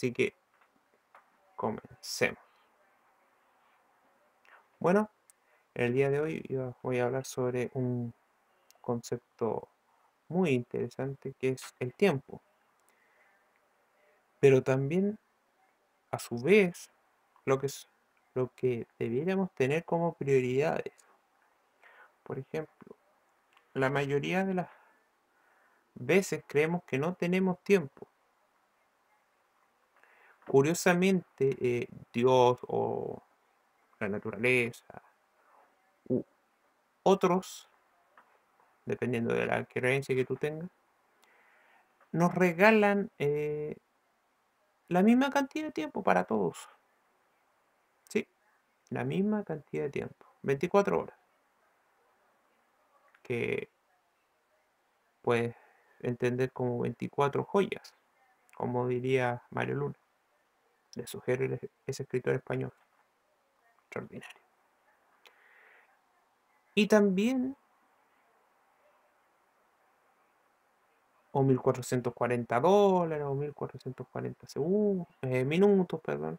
Así que comencemos. Bueno, el día de hoy voy a hablar sobre un concepto muy interesante que es el tiempo. Pero también, a su vez, lo que, lo que debiéramos tener como prioridades. Por ejemplo, la mayoría de las veces creemos que no tenemos tiempo. Curiosamente, eh, Dios o la naturaleza u otros, dependiendo de la creencia que tú tengas, nos regalan eh, la misma cantidad de tiempo para todos. Sí, la misma cantidad de tiempo. 24 horas. Que puedes entender como 24 joyas, como diría Mario Luna. Le sugiero ese escritor español. Extraordinario. Y también o 1440 dólares o 1440 segundos, eh, minutos, perdón,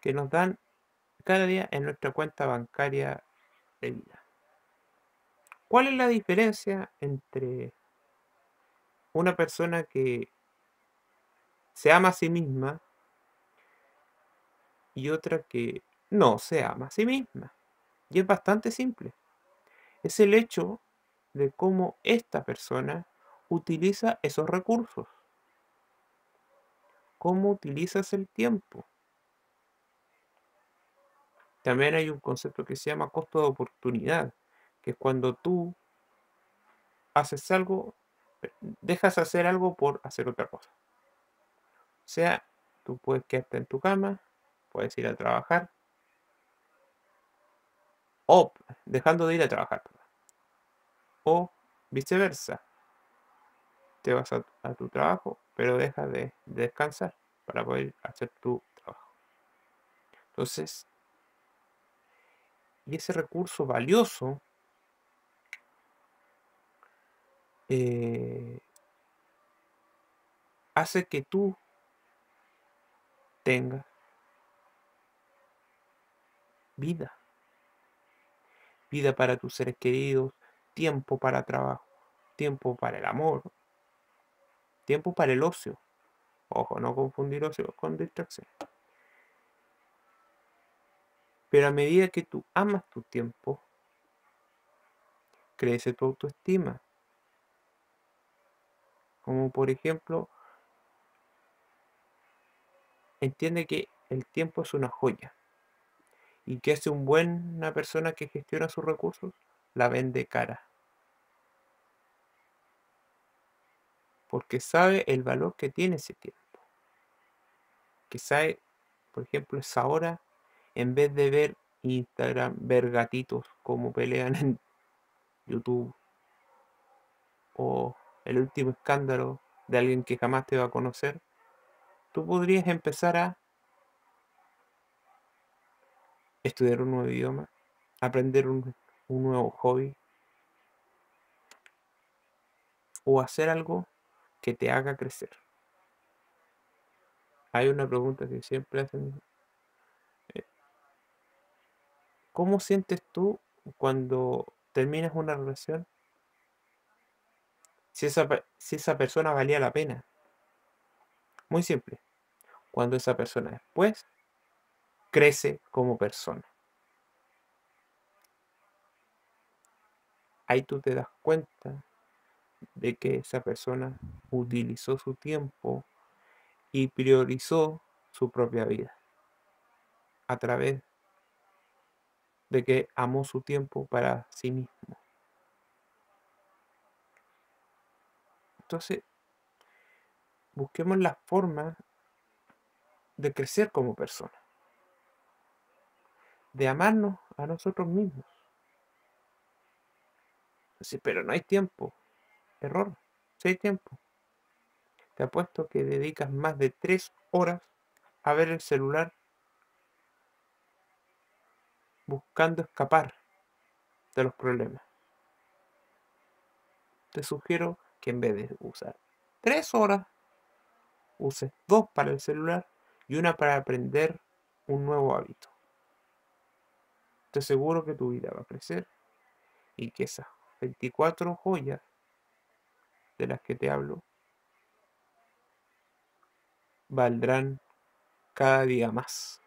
que nos dan cada día en nuestra cuenta bancaria de vida. ¿Cuál es la diferencia entre una persona que se ama a sí misma y otra que no se ama a sí misma? Y es bastante simple. Es el hecho de cómo esta persona utiliza esos recursos. ¿Cómo utilizas el tiempo? También hay un concepto que se llama costo de oportunidad, que es cuando tú haces algo, dejas hacer algo por hacer otra cosa. O sea, tú puedes quedarte en tu cama, puedes ir a trabajar, o dejando de ir a trabajar, o viceversa. Te vas a, tu trabajo, pero dejas de, descansar para poder hacer tu trabajo. Entonces, y ese recurso valioso eh, hace que tú tengas vida. Vida para tus seres queridos, tiempo para trabajo, tiempo para el amor, Tiempo para el ocio. Ojo, no confundir ocio con distracción. Pero a medida que tú amas tu tiempo, crece tu autoestima. Como por ejemplo, entiende que el tiempo es una joya. Y que hace un buena persona que gestiona sus recursos, la vende cara. porque sabe el valor que tiene ese tiempo. Que sabe, por ejemplo, esa hora, en vez de ver Instagram, ver gatitos como pelean en YouTube, o el último escándalo de alguien que jamás te va a conocer, tú podrías empezar a estudiar un nuevo idioma, aprender un, un nuevo hobby, o hacer algo que te haga crecer. Hay una pregunta que siempre hacen. Eh, ¿Cómo sientes tú cuando terminas una relación? Si esa, si esa persona valía la pena. Muy simple. Cuando esa persona después crece como persona. Ahí tú te das cuenta de que esa persona utilizó su tiempo y priorizó su propia vida a través de que amó su tiempo para sí mismo. Entonces, busquemos la forma de crecer como persona, de amarnos a nosotros mismos. pero no hay tiempo. Error. Si hay tiempo. Te apuesto que dedicas más de tres horas a ver el celular buscando escapar de los problemas. Te sugiero que en vez de usar tres horas uses dos para el celular y una para aprender un nuevo hábito. Te aseguro que tu vida va a crecer y que esas 24 joyas de las que te hablo valdrán cada día más.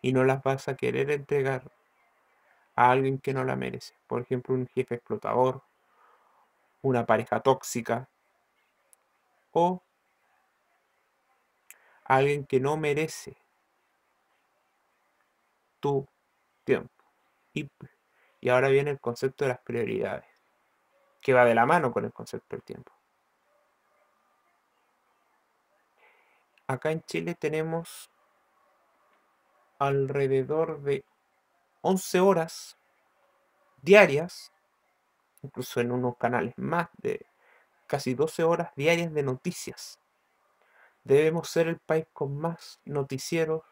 Y no las vas a querer entregar a alguien que no la merece. Por ejemplo, un jefe explotador, una pareja tóxica o alguien que no merece tu. Y, y ahora viene el concepto de las prioridades, que va de la mano con el concepto del tiempo. Acá en Chile tenemos alrededor de 11 horas diarias, incluso en unos canales más de casi 12 horas diarias de noticias. Debemos ser el país con más noticieros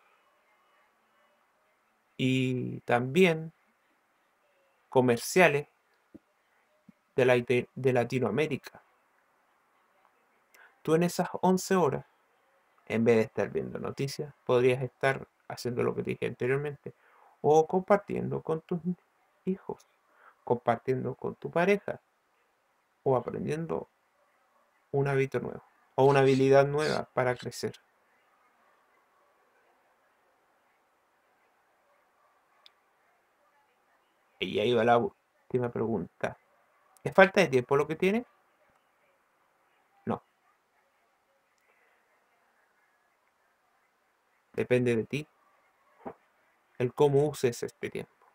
y también comerciales de, de Latinoamérica. Tú en esas 11 horas, en vez de estar viendo noticias, podrías estar haciendo lo que dije anteriormente, o compartiendo con tus hijos, compartiendo con tu pareja, o aprendiendo un hábito nuevo, o una habilidad nueva para crecer. Y ahí va la última pregunta. ¿Es falta de tiempo lo que tiene? No. Depende de ti el cómo uses este tiempo.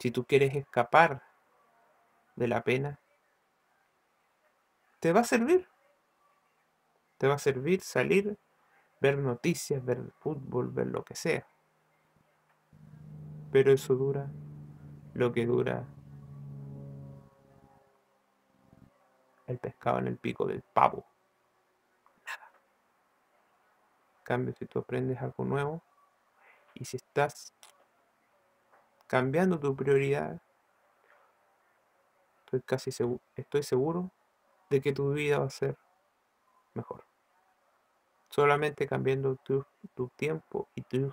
Si tú quieres escapar de la pena, te va a servir. Te va a servir salir ver noticias, ver fútbol, ver lo que sea. Pero eso dura lo que dura el pescado en el pico del pavo. Nada. cambio, si tú aprendes algo nuevo y si estás cambiando tu prioridad, estoy casi seguro, estoy seguro de que tu vida va a ser mejor solamente cambiando tu, tiempo y tu,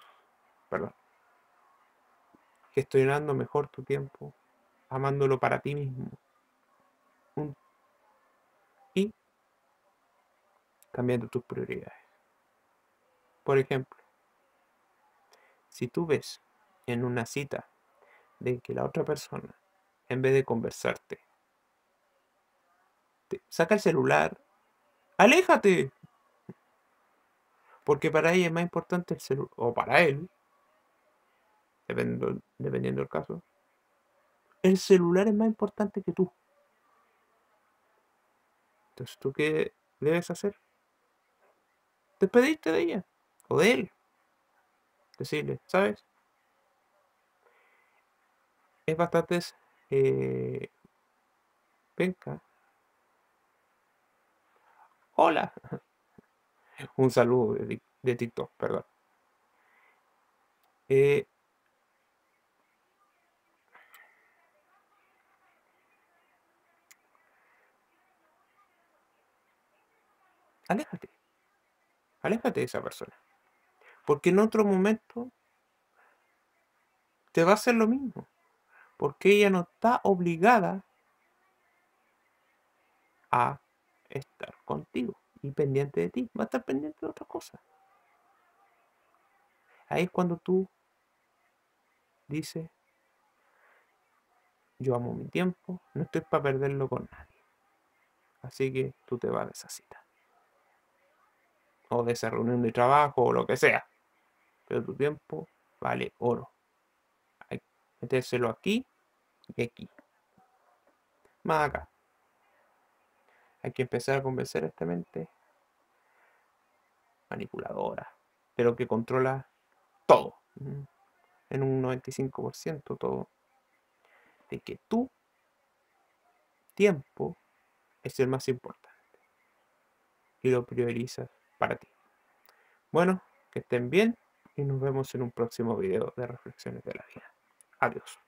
perdón, gestionando mejor tu tiempo, amándolo para ti mismo. y cambiando tus prioridades. Por ejemplo, si tú ves en una cita de que la otra persona, en vez de conversarte, te saca el celular, aléjate, porque para ella es más importante el celular, o para él, dependiendo, dependiendo del caso, el celular es más importante que tú. Entonces, ¿tú qué debes hacer? Despedirte de ella, o de él. Decirle, ¿sabes? Es bastante eh. Hola. Un saludo de, TikTok, perdón. Eh, aléjate. Aléjate de esa persona. Porque en otro momento te va a hacer lo mismo. Porque ella no está obligada a estar contigo y pendiente de ti, va a estar pendiente de otras cosas. Ahí es cuando tú dices, yo amo mi tiempo, no estoy para perderlo con nadie. Así que tú te vas de esa cita. O de esa reunión de trabajo o lo que sea. Pero tu tiempo vale oro. Hay metérselo aquí y aquí. Más acá. Hay que empezar a convencer a esta mente manipuladora, pero que controla todo, en un 95% todo, de que tu tiempo es el más importante y lo priorizas para ti. Bueno, que estén bien y nos vemos en un próximo video de reflexiones de la vida. Adiós.